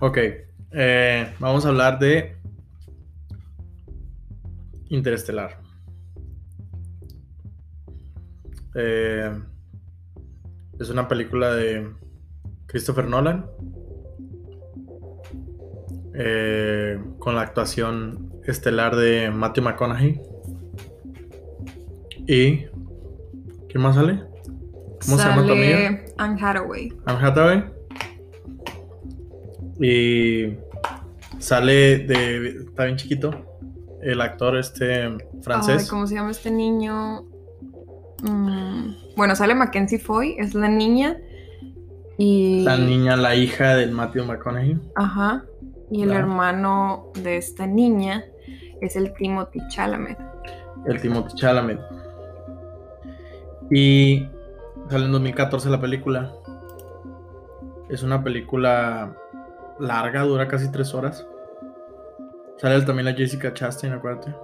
Ok, eh, vamos a hablar de Interestelar. Eh, es una película de Christopher Nolan. eh, con la actuación estelar de Matthew McConaughey. ¿Y quién más sale? ¿Cómo se llama tu amiga? Sale Anne Hathaway. Anne Hathaway. Y sale de. Está bien chiquito. El actor este Ay, francés. ¿Cómo se llama este niño? Mm, bueno, sale Mackenzie Foy, es la niña. Y. La niña, la hija del Matthew McConaughey. Ajá. Y el Claro. hermano de esta niña es el Timothy Chalamet. El Timothy Chalamet. Y sale en 2014 la película. Es una película larga, dura casi tres horas. Sale también la Jessica Chastain, acuérdate.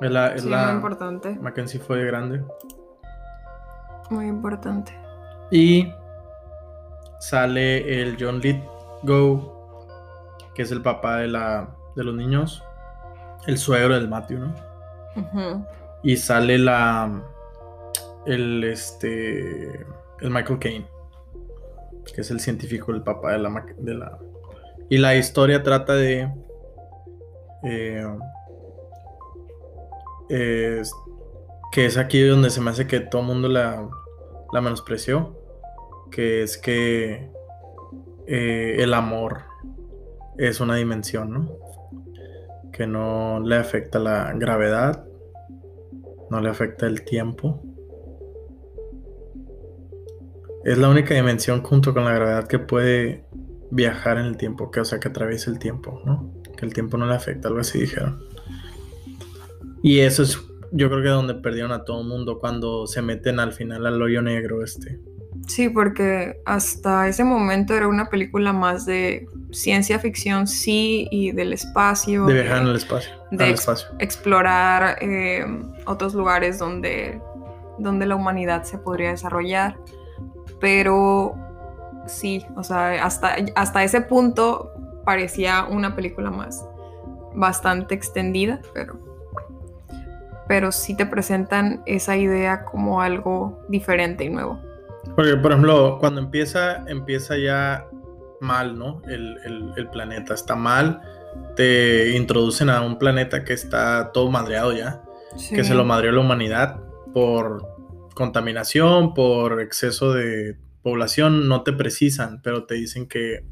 Es la, es Sí, la muy importante. Mackenzie fue grande. Muy importante. Y sale el John Lithgow, que es el papá de, la, de los niños. El suegro del Matthew, ¿no? Y sale la. El este. El Michael Caine. Que es el científico, el papá de la. De la y la historia trata de. eh, que es aquí donde se me hace que todo el mundo la, la menospreció. Que es que. eh, el amor es una dimensión, ¿no? Que no le afecta la gravedad no le afecta el tiempo. Es la única dimensión junto con la gravedad que puede viajar en el tiempo, que o sea que atraviesa el tiempo, ¿no? Que el tiempo no le afecta, algo así dijeron. Y eso es, yo creo que donde perdieron a todo el mundo cuando se meten al final al hoyo negro este. Sí, porque hasta ese momento era una película más de ciencia ficción, sí, y del espacio. De viajar en el espacio. de al ex- espacio. explorar eh, otros lugares donde, donde la humanidad se podría desarrollar. Pero sí, o sea, hasta, hasta ese punto parecía una película más bastante extendida, pero, pero sí te presentan esa idea como algo diferente y nuevo. Porque, por ejemplo, cuando empieza, empieza ya mal, ¿no? El, el- el planeta está mal. Te introducen a un planeta que está todo madreado ya. Que se lo madreó la humanidad por contaminación, por exceso de población. No te precisan, pero te dicen que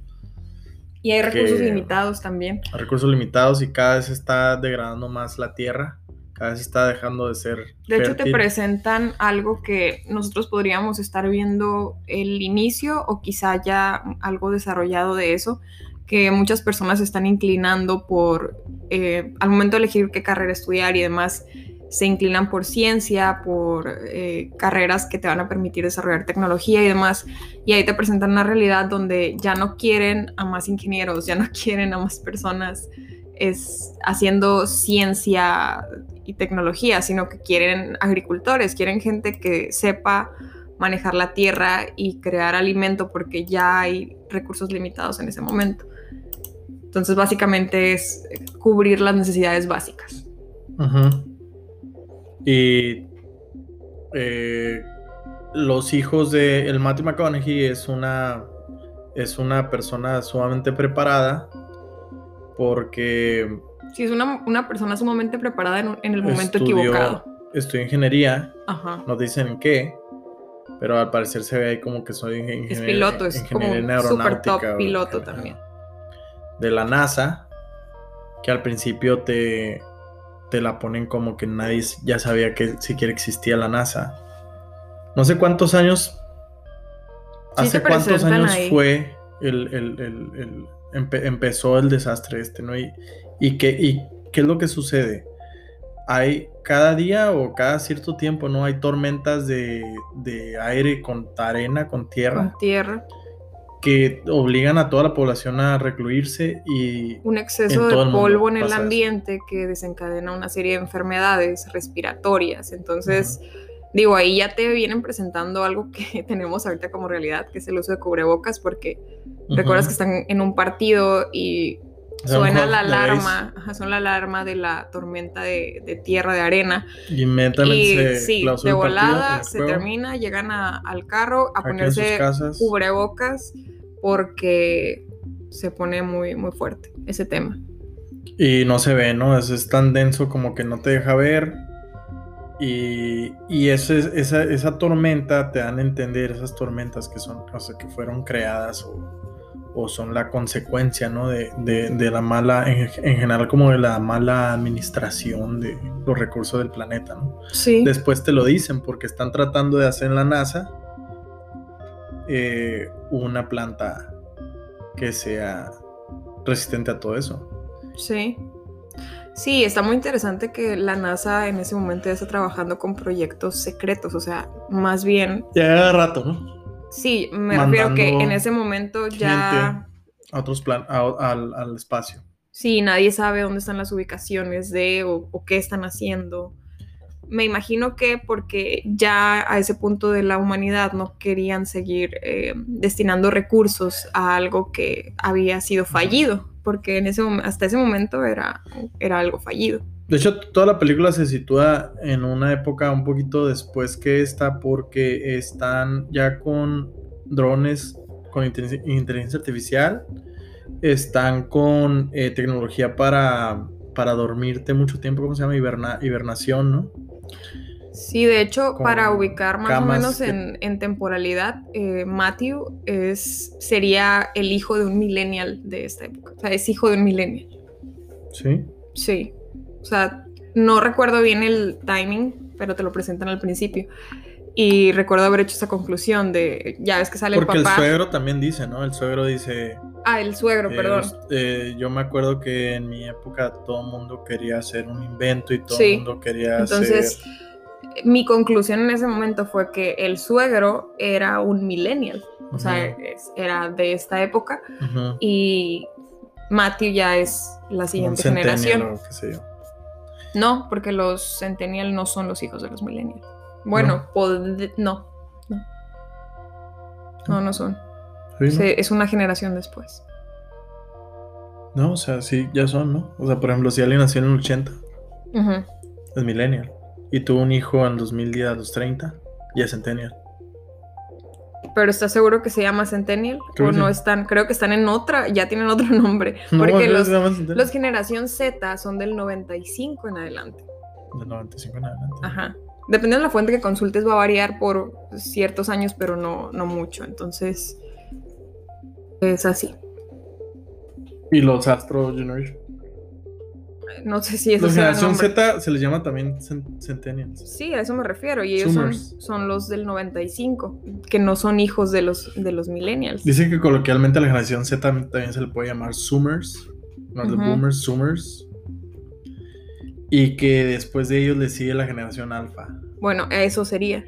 Y hay recursos que- limitados también. recursos limitados y cada vez está degradando más la tierra. Cada vez está dejando de ser. De hecho, te presentan algo que nosotros podríamos estar viendo el inicio o quizá ya algo desarrollado de eso, que muchas personas están inclinando por, eh, al momento de elegir qué carrera estudiar y demás, se inclinan por ciencia, por eh, carreras que te van a permitir desarrollar tecnología y demás. Y ahí te presentan una realidad donde ya no quieren a más ingenieros, ya no quieren a más personas es haciendo ciencia y tecnología, sino que quieren agricultores, quieren gente que sepa manejar la tierra y crear alimento porque ya hay recursos limitados en ese momento. Entonces básicamente es cubrir las necesidades básicas. Ujú. Y eh, los hijos de el Matthew McConaughey es una es una persona sumamente preparada porque Si es una, una persona sumamente preparada en, el momento estudió, equivocado. estudió ingeniería, Ajá. no dicen en qué, pero al parecer se ve ahí como que soy ingen- Es ingeniero- piloto, es como un super top piloto también. de la NASA, que al principio te, te la ponen como que nadie ya sabía que siquiera existía la NASA. No sé cuántos años, Sí hace cuántos años ahí. fue el, el- el- el- empe- empezó el desastre este, ¿no? Y, y, qué, y qué es lo que sucede. Hay cada día o cada cierto tiempo, ¿no? Hay tormentas de, de aire con arena, con tierra Con tierra. Que obligan a toda la población a recluirse y un exceso de polvo en el eso. ambiente que desencadena una serie de enfermedades respiratorias. Entonces, Digo, ahí ya te vienen presentando algo que tenemos ahorita como realidad, que es el uso de cubrebocas, porque recuerdas que están en un partido y suena la alarma, suena la alarma de la tormenta de, tierra, de arena. Y inmediatamente sí, de volada se termina, llegan al carro a ponerse cubrebocas porque se pone muy, muy fuerte ese tema. Y no se ve, ¿no? Es, tan denso como que no te deja ver. Y, y eso es, esa, esa tormenta te dan a entender, esas tormentas que son, o sea, que fueron creadas o, son la consecuencia, ¿no? De, la mala, en, general como de la mala administración de los recursos del planeta, ¿no? Sí. Después te lo dicen porque están tratando de hacer en la NASA eh, una planta que sea resistente a todo eso. Sí. Sí, está muy interesante que la NASA en ese momento ya está trabajando con proyectos secretos, o sea, más bien... Ya rato, ¿no? Sí, me refiero que en ese momento ya... A otros plan, al, espacio. Sí, nadie sabe dónde están las ubicaciones de o qué están haciendo me imagino que porque ya a ese punto de la humanidad no querían seguir eh, destinando recursos a algo que había sido fallido, porque en ese hasta ese momento era, era algo fallido. De hecho, toda la película se sitúa en una época un poquito después que esta, porque están ya con drones con inteligencia artificial, están con eh, tecnología para, para dormirte mucho tiempo, ¿cómo se llama? hibernación, ¿no? Sí, de hecho, para ubicar más o menos en, temporalidad, eh, Matthew es, sería el hijo de un millennial de esta época. O sea, es hijo de un millennial. ¿Sí? Sí. O sea, no recuerdo bien el timing, pero te lo presentan al principio. Y recuerdo haber hecho esa conclusión de, ya ves que sale el papá. Porque el suegro también dice, ¿no? El suegro dice... Ah, el suegro, perdón. Eh, yo me acuerdo que en mi época todo el mundo quería hacer un invento y todo el mundo quería Entonces, mi conclusión en ese momento fue que el suegro era un millennial. O sea, era de esta época. Y Matthew ya es la siguiente generación. No, porque los centennial no son los hijos de los millennials. Bueno, no. no. No, no son. es una generación después. No, o sea, sí, ya son, ¿no? O sea, por ejemplo, si alguien nació en el 80, es millennial. Y tuvo un hijo en 2010 a los 30, ya es centennial. Pero ¿estás seguro que se llama Centennial? ¿O no están? Creo que están en otra, ya tienen otro nombre. Porque los, los generación Z son del 95 en adelante. Del 95 en adelante. Ajá. Dependiendo de la fuente que consultes, va a variar por ciertos años, pero no, no mucho. Entonces, es así. ¿Y los Astro Generation? No sé si eso La generación Z se les llama también Centennials. Sí, a eso me refiero. Y ellos son, son, los del 95, que no son hijos de los, de los Millennials. Dicen que coloquialmente a la generación Z también se le puede llamar Zoomers. No, de Boomers, Zoomers. Y que después de ellos le sigue la generación alfa. Bueno, eso sería.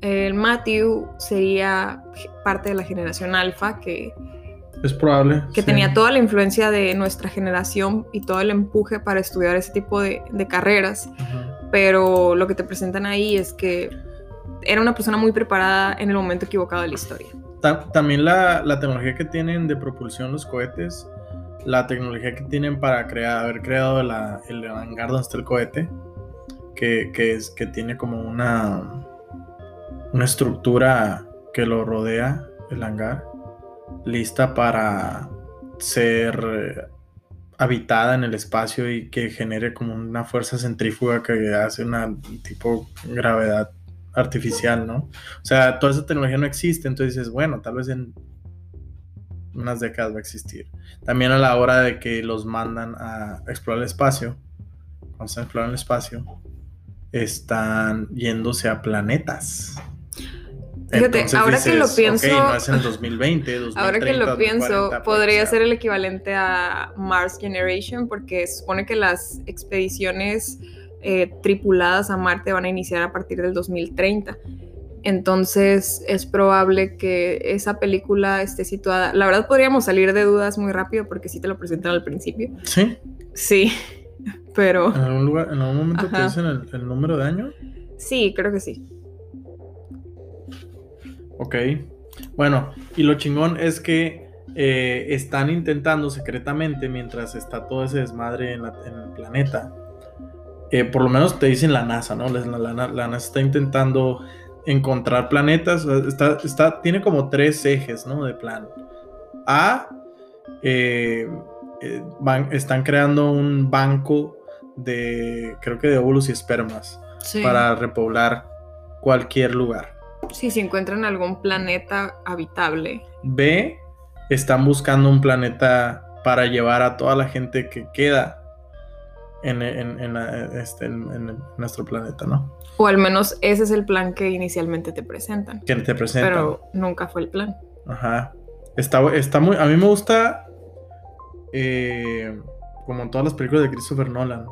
El Matthew sería parte de la generación alfa que... Es probable. Que tenía toda la influencia de nuestra generación y todo el empuje para estudiar ese tipo de, carreras. Pero lo que te presentan ahí es que era una persona muy preparada en el momento equivocado de la historia. También la, la tecnología que tienen de propulsión los cohetes la tecnología que tienen para crear, haber creado la, el hangar donde está el cohete, que, es, que tiene como una, una estructura que lo rodea, el hangar, lista para ser eh, habitada en el espacio y que genere como una fuerza centrífuga que hace una tipo gravedad artificial, ¿no? O sea, toda esa tecnología no existe, entonces dices, bueno, tal vez en unas décadas va a existir. También a la hora de que los mandan a explorar el espacio, cuando están explorando el espacio, están yéndose a planetas. Fíjate, ahora que lo pienso. no es en el 2020, 2030, ahora que lo pienso, podría ser el equivalente a Mars Generation, porque supone que las expediciones eh, tripuladas a Marte van a iniciar a partir del 2030. Entonces es probable que esa película esté situada. La verdad podríamos salir de dudas muy rápido porque sí te lo presentan al principio. Sí. Sí, pero. ¿En algún lugar, en algún momento te dicen el, número de año? Sí, creo que sí. Ok. Bueno, y lo chingón es que eh, están intentando secretamente, mientras está todo ese desmadre en, el planeta, eh, por lo menos te dicen la NASA, ¿no? La, la, NASA está intentando encontrar planetas, está, está, tiene como tres ejes, ¿no? De plan. A, eh, van, están creando un banco de, creo que de óvulos y espermas, para repoblar cualquier lugar. Si se encuentran algún planeta habitable. B, están buscando un planeta para llevar a toda la gente que queda en, este, nuestro planeta, ¿no? O al menos ese es el plan que inicialmente te presentan. Que te presentan. Pero nunca fue el plan. Ajá. Está, está muy. A mí me gusta. Eh, como en todas las películas de Christopher Nolan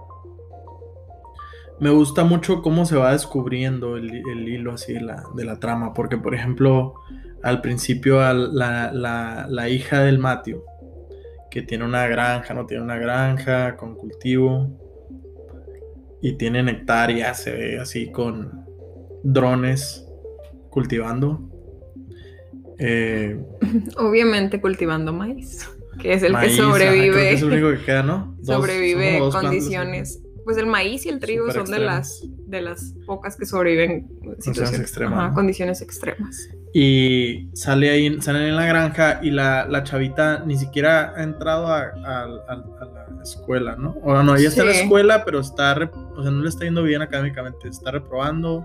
me gusta mucho cómo se va descubriendo el, hilo así de la, de la, trama, porque por ejemplo, al principio la, la, hija del Matthew, que tiene una granja, no tiene una granja con cultivo, y tiene nectaria, se ve así con drones cultivando. Eh, Obviamente cultivando maíz, que es el que sobrevive. es el único que queda, ¿no? sobrevive condiciones pues el maíz y el trigo son de las, de las pocas que sobreviven condiciones extremas. condiciones extremas. Y sale ahí, salen en la granja y la, la chavita ni siquiera ha entrado a, la escuela, ¿no? O no, ella está en la escuela, pero está, o sea, no le está yendo bien académicamente, está reprobando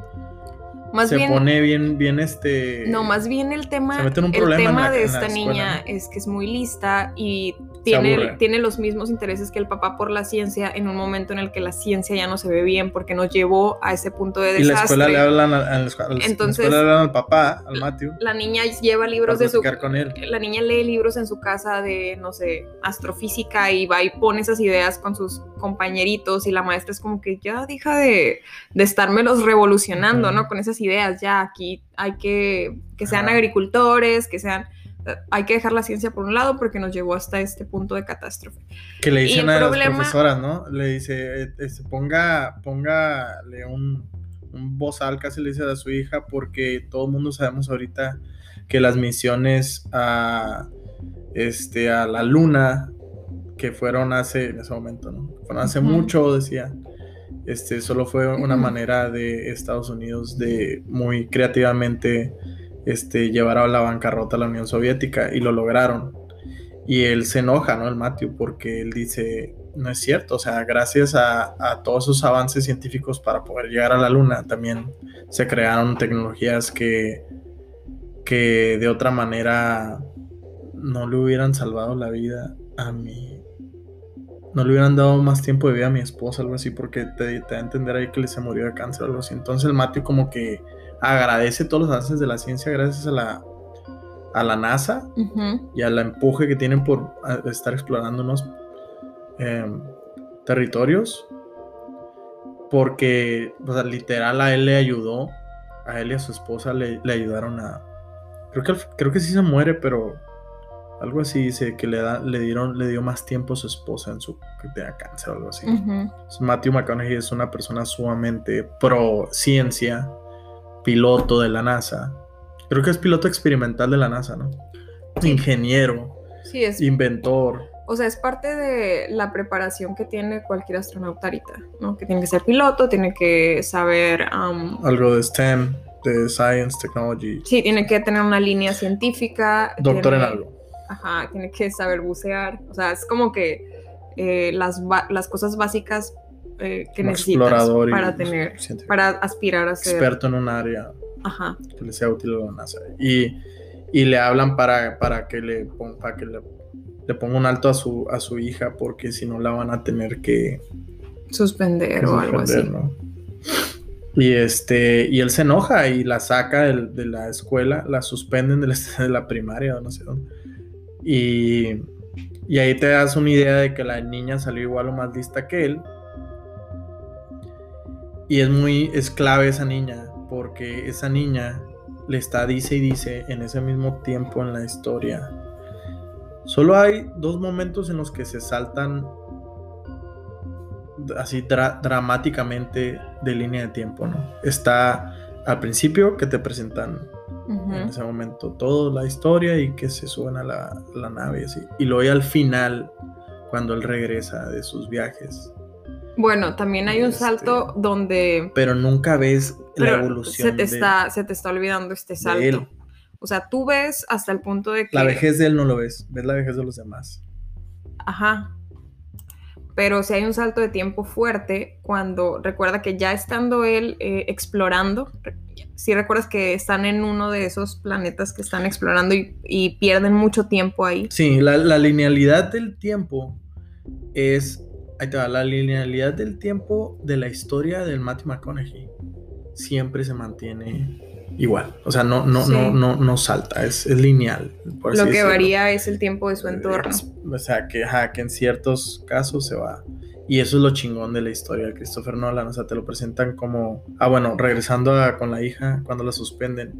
se pone bien, bien este. No, más bien el tema, el tema de esta niña es que es muy lista y tiene, tiene los mismos intereses que el papá por la ciencia en un momento en el que la ciencia ya no se ve bien porque nos llevó a ese punto de desastre. Y la escuela le hablan Entonces, le hablan al papá, al Matthew. La niña lleva libros de su con él. La niña lee libros en su casa de, no sé, astrofísica y va y pone esas ideas con sus compañeritos y la maestra es como que ya deja de, de estármelos revolucionando, ¿no? Con esas ideas, ya aquí hay que que sean agricultores, que sean hay que dejar la ciencia por un lado porque nos llevó hasta este punto de catástrofe. Que le dicen a las profesoras, ¿no? Le dice, eh, este, ponga, póngale un, un bozal, casi le dice a su hija, porque todo el mundo sabemos ahorita que las misiones a, este, a la luna, que fueron hace, en ese momento, ¿no? Fueron hace mucho, decía, este, solo fue una manera de Estados Unidos de muy creativamente este, llevar a la bancarrota a la Unión Soviética y lo lograron. Y él se enoja, ¿no? El Matthew, porque él dice, no es cierto, o sea, gracias a, todos esos avances científicos para poder llegar a la Luna, también se crearon tecnologías que, que de otra manera no le hubieran salvado la vida a mí no le hubieran dado más tiempo de vida a mi esposa, algo así, porque te, te da a entender ahí que le se murió de cáncer o algo así. Entonces el Matthew como que agradece todos los avances de la ciencia gracias a la, a la NASA y al empuje que tienen por estar explorando unos em, territorios. Porque, literal, a él le ayudó, a él y a su esposa le, ayudaron a... Creo que, creo que sí se muere, pero algo así dice que le, da, le, dieron, le dio más tiempo a su esposa en su que tenía cáncer o algo así. Matthew McConaughey es una persona sumamente pro ciencia, piloto de la NASA. Creo que es piloto experimental de la NASA, ¿no? Ingeniero, sí, es, inventor. O sea, es parte de la preparación que tiene cualquier astronauta ahorita, ¿no? Que tiene que ser piloto, tiene que saber... Algo de STEM, de Science, Technology. Sí, tiene que tener una línea científica. Doctor en algo Ajá, tiene que saber bucear. O sea, es como que eh, las, las cosas básicas eh, que necesitas para tener, para aspirar a ser experto en un área Ajá. que le sea útil a la NASA. Y, y le hablan para, para que, le, para que le, le, ponga un alto a su, a su hija porque si no la van a tener que suspender, o algo así. Y este, y él se enoja y la saca de, de la escuela, la suspenden de la, de la primaria o no sé dónde y, ahí te das una idea de que la niña salió igual o más lista que él. Y es muy, es clave esa niña, porque esa niña le está dice y dice en ese mismo tiempo en la historia. Solo hay dos momentos en los que se saltan así dramáticamente de línea de tiempo, ¿no? Está al principio que te presentan en ese momento, toda la historia y que se suben a la, la nave y así. Y luego al final, cuando él regresa de sus viajes. Bueno, también hay un Este, salto donde... Pero nunca ves la evolución. se te, de- está, se te está olvidando este salto. O sea, tú ves hasta el punto de que... La vejez de él no lo ves, ves la vejez de los demás. Ajá. Pero si hay un salto de tiempo fuerte cuando recuerda que ya estando él eh, explorando, si recuerdas que están en uno de esos planetas que están explorando y, pierden mucho tiempo ahí. Sí, la, la linealidad del tiempo es. Ahí te va, la linealidad del tiempo de la historia del Matthew McConaughey siempre se mantiene igual. O sea, no, no, Sí. no, no, no salta, es, es lineal. por Lo que decirlo. varía es el tiempo de su entorno. O sea, que, ajá, que en ciertos casos se va. Y eso es lo chingón de la historia de Christopher Nolan. O sea, te lo presentan como. Ah, bueno, regresando a- con la hija, cuando la suspenden.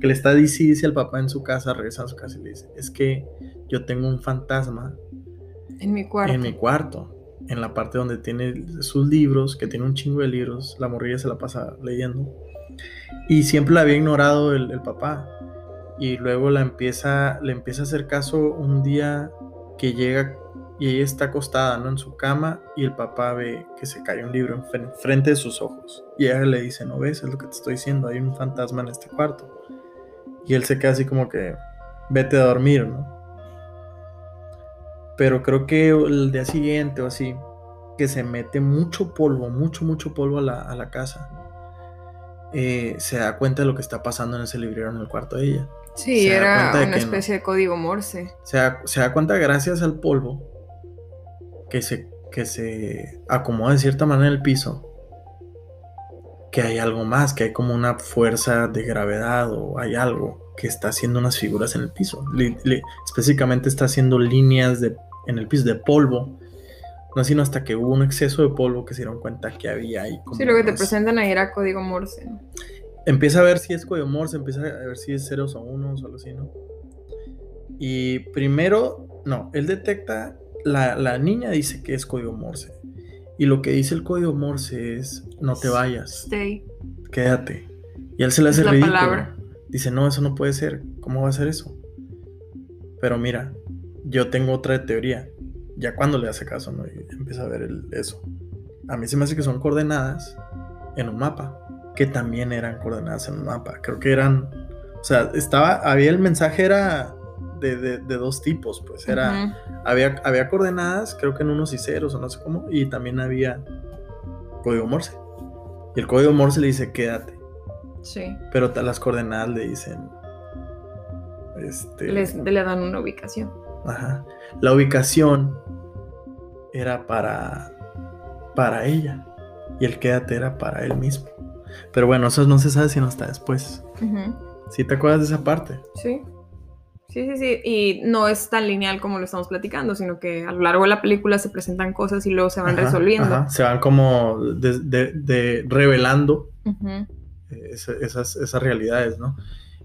Que le está dice, dice al papá en su casa, regresa a su casa y le dice: Es que yo tengo un fantasma En mi cuarto. en mi cuarto. En la parte donde tiene sus libros, que tiene un chingo de libros. La morrilla se la pasa leyendo. Y siempre la había ignorado el, papá. Y luego la empieza, le empieza a hacer caso un día que llega y ella está acostada ¿no? en su cama y el papá ve que se cae un libro en frente de sus ojos. Y ella le dice, no ves, es lo que te estoy diciendo, hay un fantasma en este cuarto. Y él se queda así como que, vete a dormir, ¿no? Pero creo que el día siguiente o así, que se mete mucho polvo, mucho, mucho polvo a la, a la casa, eh, se da cuenta de lo que está pasando en ese librero en el cuarto de ella. Sí, se era de una no. especie de código Morse. Se da, se da cuenta gracias al polvo que se, que se acomoda de cierta manera en el piso, que hay algo más, que hay como una fuerza de gravedad o hay algo que está haciendo unas figuras en el piso. Específicamente está haciendo líneas de, en el piso de polvo. No sino hasta que hubo un exceso de polvo que se dieron cuenta que había ahí. como Sí, lo que te presentan ahí era código Morse. ¿no? empieza a ver si es código Morse, empieza a ver si es ceros o unos o algo así, ¿no? Y primero, no, él detecta, la, la niña dice que es código Morse. Y lo que dice el código Morse es, no te vayas, Stay. quédate. Y él se le hace la ridículo. palabra. Dice, no, eso no puede ser, ¿cómo va a ser eso? Pero mira, yo tengo otra teoría. Ya cuando le hace caso, ¿no? Y empieza a ver el- eso. A mí se me hace que son coordenadas en un mapa, que también eran coordenadas en un mapa. Creo que eran, o sea, estaba, había el mensaje era de, de- de dos tipos, pues era, había, había coordenadas, creo que en unos y ceros o no sé cómo, y también había código Morse. Y el código Morse le dice, quédate, Sí. pero las coordenadas le dicen, este, Les, le dan una ubicación. Ajá. La ubicación era para, para ella. Y el quédate era para él mismo. Pero bueno, eso no se sabe sino hasta después. Ujú. ¿Sí te acuerdas de esa parte? Sí. Sí, sí, sí. Y no es tan lineal como lo estamos platicando, sino que a lo largo de la película se presentan cosas y luego se van Ajá, resolviendo. ajá. Se van como de, de- de- revelando eh, esa- esas, esas realidades, ¿no?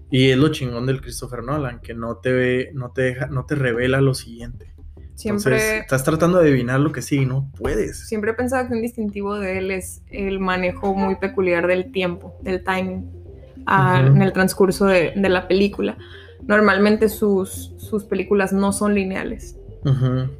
Y es lo chingón del Christopher Nolan, que no te ve, no te deja, no te revela lo siguiente. Siempre, Entonces, estás tratando de adivinar lo que sí y no puedes. siempre he pensado que un distintivo de él es el manejo muy peculiar del tiempo, del timing, Ujú. en el transcurso de, de la película. Normalmente sus, sus películas no son lineales.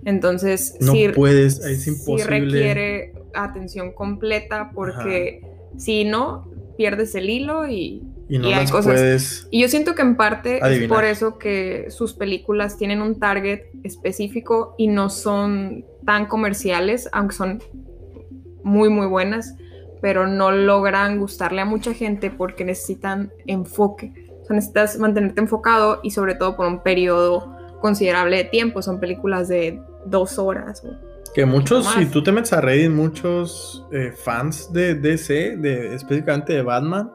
Entonces, No sí, puedes, es sí imposible. requiere atención completa porque si no, pierdes el hilo y, y no y las cosas- puedes. y yo siento que en parte es Adivinar. por eso que sus películas tienen un target específico y no son tan comerciales, aunque son muy muy buenas, pero no logran gustarle a mucha gente porque necesitan enfoque. O sea, necesitas mantenerte enfocado y sobre todo por un periodo considerable de tiempo. Son películas de dos horas. Que muchos, si tú te metes a Reddit, muchos eh, fans de DC, de, específicamente de Batman,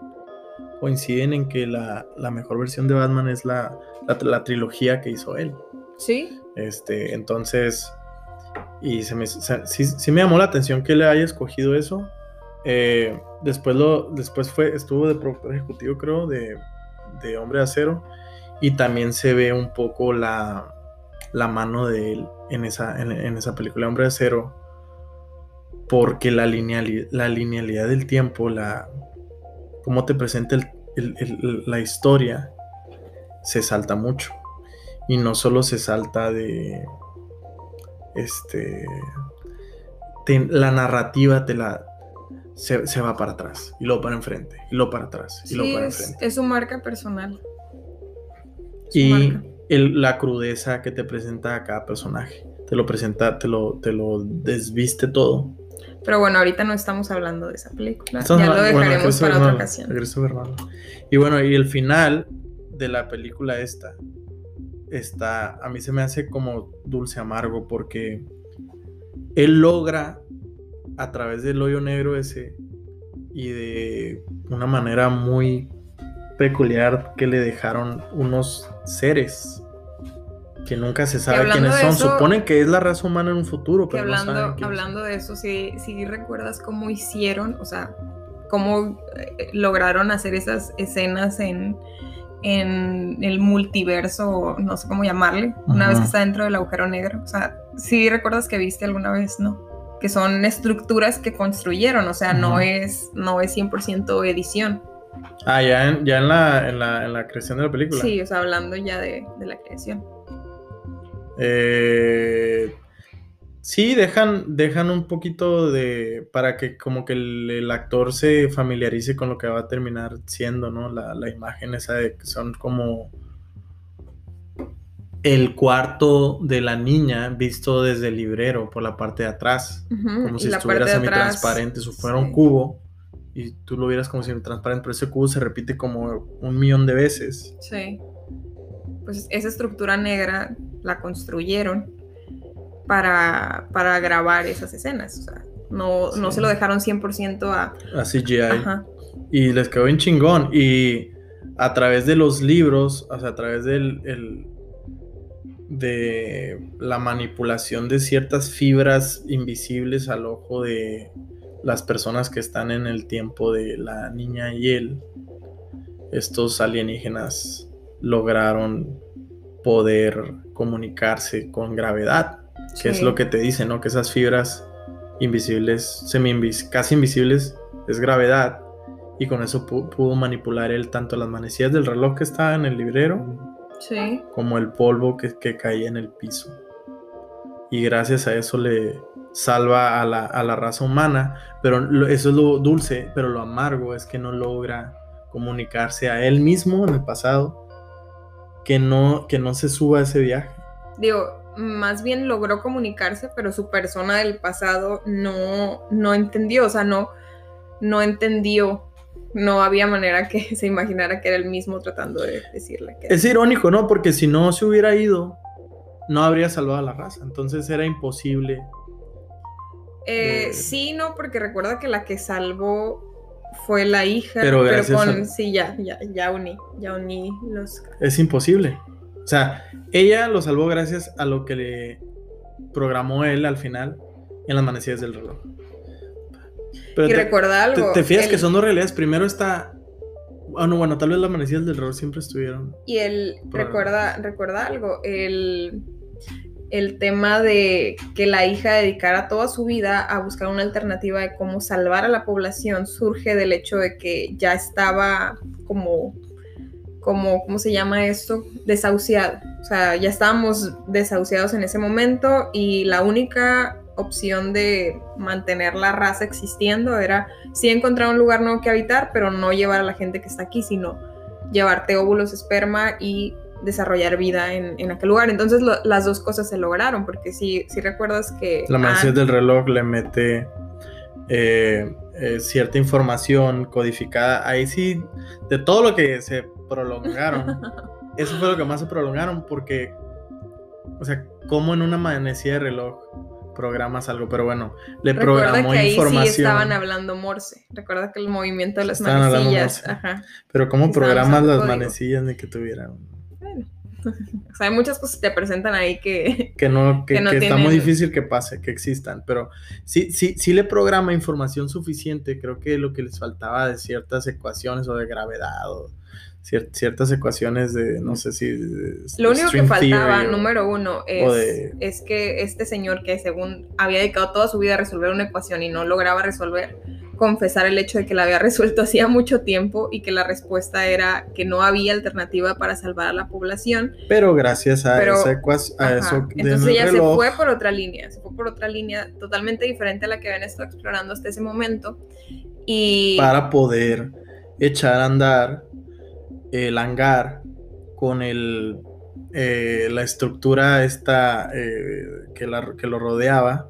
coinciden en que la, la mejor versión de Batman es la, la, la trilogía que hizo él. Sí, Este, entonces, y se me, se- sí, sí me llamó la atención que le haya escogido eso. Eh, después lo, después fue, estuvo de productor ejecutivo, creo, de, de Hombre de Acero. Y también se ve un poco la, la mano de él en esa, en, en esa película Hombre de Acero. Porque la la linealidad del tiempo, la cómo te presenta el- el- el- la historia, se salta mucho. Y no solo se salta de. Este. la narrativa te la. Se, va para atrás. Y luego para enfrente. Y luego para atrás. Y luego para es, enfrente. Es su marca personal. y la crudeza que te presenta a cada personaje. Te lo presenta, te lo, te lo desviste todo. Pero bueno, ahorita no estamos hablando de esa película. ya lo dejaremos para otra ocasión. Y bueno, y el final de la película esta está, a mí se me hace como dulce amargo porque él logra a través del hoyo negro ese y de una manera muy peculiar que le dejaron unos seres que nunca se sabe quiénes son. Suponen que es la raza humana en un futuro, pero hablando, no saben hablando de eso, si, si recuerdas cómo hicieron, o sea, cómo eh, lograron hacer esas escenas en, en el multiverso, no sé cómo llamarle, una vez que está dentro del agujero negro. O sea, si recuerdas que viste alguna vez, ¿no? Que son estructuras que construyeron, o sea, no, es, no es 100% edición. Ah, ya, en, ya en, la, en, la, en la creación de la película. Sí, o sea, hablando ya de, de la creación. Eh, sí, dejan, dejan un poquito de. para que como que el, actor se familiarice con lo que va a terminar siendo, ¿no? La, imagen esa de que son como el cuarto de la niña visto desde el librero por la parte de atrás, como si estuviera semi-transparente, si fuera un cubo y tú lo vieras como semi-transparente, pero ese cubo se repite como un millón de veces. Sí pues esa estructura negra la construyeron para, para grabar esas escenas. O sea, no, no se lo dejaron 100% a... A CGI. Y les quedó en chingón. Y a través de los libros, o sea, a través del... de la manipulación de ciertas fibras invisibles al ojo de las personas que están en el tiempo de la niña y él, estos alienígenas lograron poder comunicarse con gravedad, que es lo que te dice, ¿no? Que esas fibras invisibles, semi casi invisibles, es gravedad. Y con eso pudo manipular él tanto las manecillas del reloj que estaba en el librero, como el polvo que, caía en el piso. Y gracias a eso le salva a la, a la raza humana. Pero eso es lo dulce, pero lo amargo es que no logra comunicarse a él mismo en el pasado que no, que no se suba a ese viaje. Digo, más bien logró comunicarse, pero su persona del pasado no, no entendió, o sea, no, no entendió, no había manera que se imaginara que era el mismo tratando de decirle que... Es irónico, ¿no? Porque si no se hubiera ido, no habría salvado a la raza, entonces era imposible. Eh, sí, no, porque recuerda que la que salvó fue la hija, pero, con, sí, ya, ya, ya uní, ya uní los... Es imposible. O sea, ella lo salvó gracias a lo que le programó él al final en las manecillas del reloj. Pero y recuerda algo. Te, fijas que son dos realidades. Primero está. Ah, no, bueno, tal vez las manecillas del reloj siempre estuvieron. Y él recuerda, recuerda algo. El el tema de que la hija dedicara toda su vida a buscar una alternativa de cómo salvar a la población surge del hecho de que ya estaba como, como ¿cómo se llama esto? Desahuciado. O sea, ya estábamos desahuciados en ese momento y la única opción de mantener la raza existiendo era sí encontrar un lugar nuevo que habitar, pero no llevar a la gente que está aquí, sino llevarte óvulos, esperma y desarrollar vida en, aquel lugar. Entonces las dos cosas se lograron, porque si, si recuerdas que... La mansión del reloj le mete eh, eh, cierta información codificada. Ahí sí, de todo lo que se prolongaron, eso fue lo que más se prolongaron, porque, o sea, como en una manecilla de reloj programas algo, pero bueno, le programó que ahí información. Sí estaban hablando Morse. Recuerda que el movimiento de las manecillas. Ajá. Pero ¿cómo programas las manecillas de que tuvieran? O sea, hay muchas cosas que te presentan ahí que... Que no, que, está muy difícil que pase, que existan, pero sí, sí, sí le programa información suficiente, creo que lo que les faltaba de ciertas ecuaciones o de gravedad o ciertas ecuaciones de, no sé si... lo único que faltaba, número uno, es, es que este señor que según había dedicado toda su vida a resolver una ecuación y no lograba resolver, confesar el hecho de que la había resuelto hacía mucho tiempo y que la respuesta era que no había alternativa para salvar a la población. Pero gracias a, esa a eso. Entonces ella se fue por otra línea, se fue por otra línea totalmente diferente a la que habían estado explorando hasta ese momento. Y... Para poder echar a andar el hangar con el, eh, la estructura esta eh, que, la, que lo rodeaba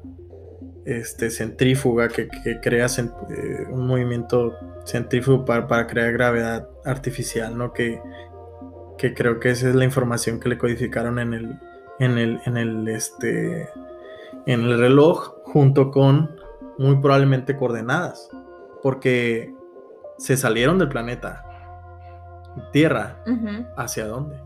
este, centrífuga que, crea eh, un movimiento centrífugo para, crear gravedad artificial, ¿no? Que, que, creo que esa es la información que le codificaron en el, en el, en el, este, en el reloj junto con muy probablemente coordenadas, porque se salieron del planeta Tierra. ¿Hacia dónde?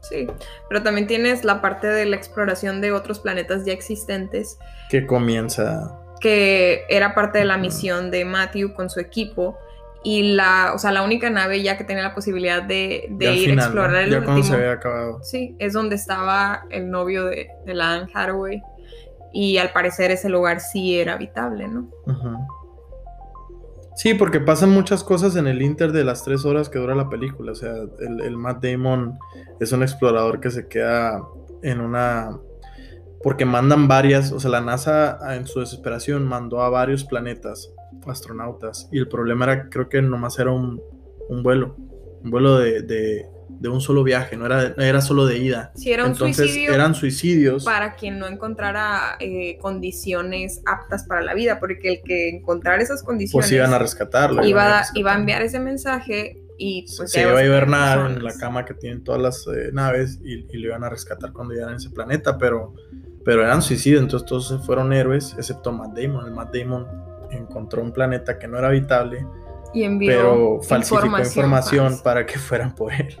Sí, pero también tienes la parte de la exploración de otros planetas ya existentes. Que comienza. Que era parte de la misión de Matthew con su equipo. Y la, o sea, la única nave ya que tenía la posibilidad de, ir a explorar el último. se había acabado. Sí, es donde estaba el novio de, de la Anne Hathaway. Y al parecer ese lugar sí era habitable, ¿no? Sí, porque pasan muchas cosas en el inter de las tres horas que dura la película. O sea, el, Matt Damon es un explorador que se queda en una... Porque mandan varias, o sea, la NASA en su desesperación mandó a varios planetas, astronautas, y el problema era, creo que nomás era un, un vuelo, un vuelo de un solo viaje, no era, era solo de ida. Sí, era un Entonces, eran suicidios. Para quien no encontrara eh, condiciones aptas para la vida, porque el que encontrar esas condiciones. Pues iban a rescatarlo. Iba, a, enviar ese mensaje y pues. Se iba a hibernar en la cama que tienen todas las eh, naves y, y, lo iban a rescatar cuando llegaran a ese planeta, pero, pero eran suicidios, entonces todos fueron héroes, excepto Matt Damon. El Matt Damon encontró un planeta que no era habitable. Y envió pero falsificó información para que fueran por él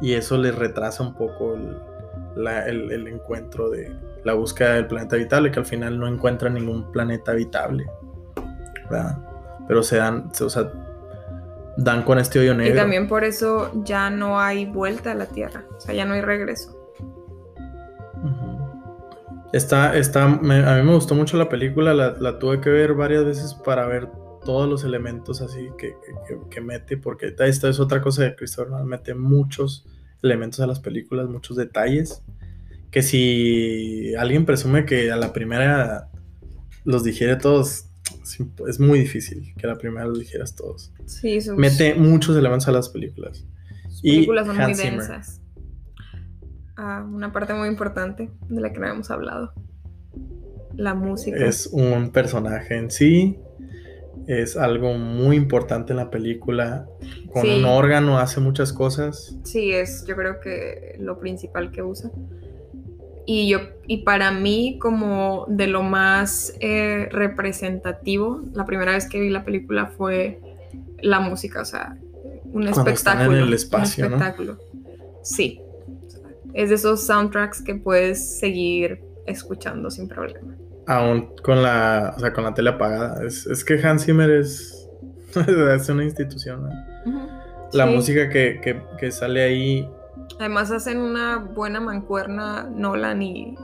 y eso les retrasa un poco el, encuentro de la búsqueda del planeta habitable, que al final no encuentra ningún planeta habitable. Pero se dan, o sea, dan con este hoyo negro. Y también por eso ya no hay vuelta a la Tierra, o sea, ya no hay regreso. Está, está, a mí me gustó mucho la película, la, la tuve que ver varias veces para ver todos los elementos así que, que, mete, porque esta es otra cosa de Christopher Nolan, mete muchos elementos a las películas, muchos detalles, que si alguien presume que a la primera los digiere todos, es muy difícil que a la primera los dijeras todos. Sí, Mete muchos elementos a las películas. y películas son muy densas. Ah, una parte muy importante de la que no hemos hablado. La música. Es un personaje en sí es algo muy importante en la película. Con un órgano hace muchas cosas. Sí, es yo creo que lo principal que usa. Y yo, y para mí, como de lo más eh, representativo, la primera vez que vi la película fue la música, o sea, un espectáculo. en el espacio, un espectáculo. Sí. Es de esos soundtracks que puedes seguir escuchando sin problema aún con la, o sea, con la tele apagada. Es, que Hans Zimmer es, es una institución. La música que, sale ahí. Además hacen una buena mancuerna Nolan y,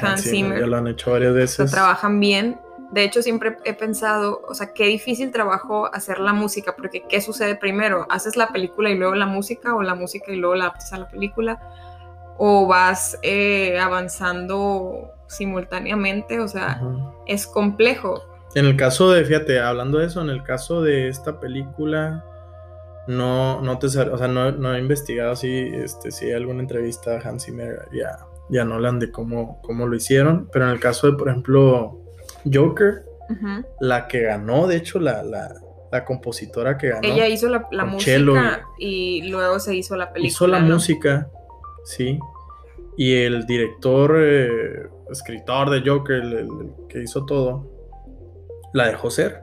Hans, Zimmer. Ya lo han hecho varias veces. trabajan bien. De hecho, siempre he pensado, o sea, qué difícil trabajo hacer la música, porque ¿qué sucede primero? ¿Haces la película y luego la música o la música y luego la adaptas a la película? ¿O vas eh, avanzando simultáneamente, o sea, es complejo. En el caso de, fíjate, hablando de eso, en el caso de esta película, no, no te, o sea, no, he investigado si, este, si hay alguna entrevista a Hans Zimmer ya, ya Nolan de cómo, cómo lo hicieron, pero en el caso de, por ejemplo, Joker, la que ganó, de hecho, la, la, compositora que ganó. Ella hizo la, música y luego se hizo la película. Hizo la música, sí. Y el director eh, escritor de Joker, el, que hizo todo, la dejó ser.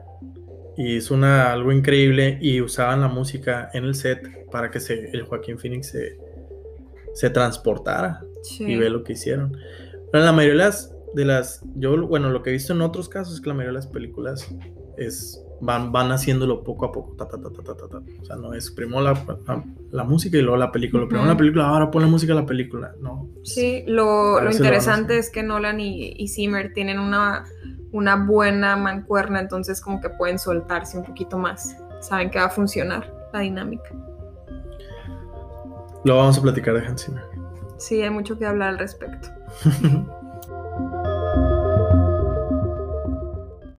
Y hizo una, algo increíble y usaban la música en el set para que se, el Joaquín Phoenix se, se transportara y ve lo que hicieron. Pero la mayoría de las, de las, yo, bueno, lo que he visto en otros casos es que la mayoría de las películas es van, van haciéndolo poco a poco. o sea, no es primero la, música y luego la película. Primero la película, ahora pon la música a la película. No. Sí, lo, interesante es que Nolan y, Zimmer tienen una una buena mancuerna, entonces como que pueden soltarse un poquito más. Saben que va a funcionar la dinámica. Lo vamos a platicar de Hans Zimmer. Sí, hay mucho que hablar al respecto.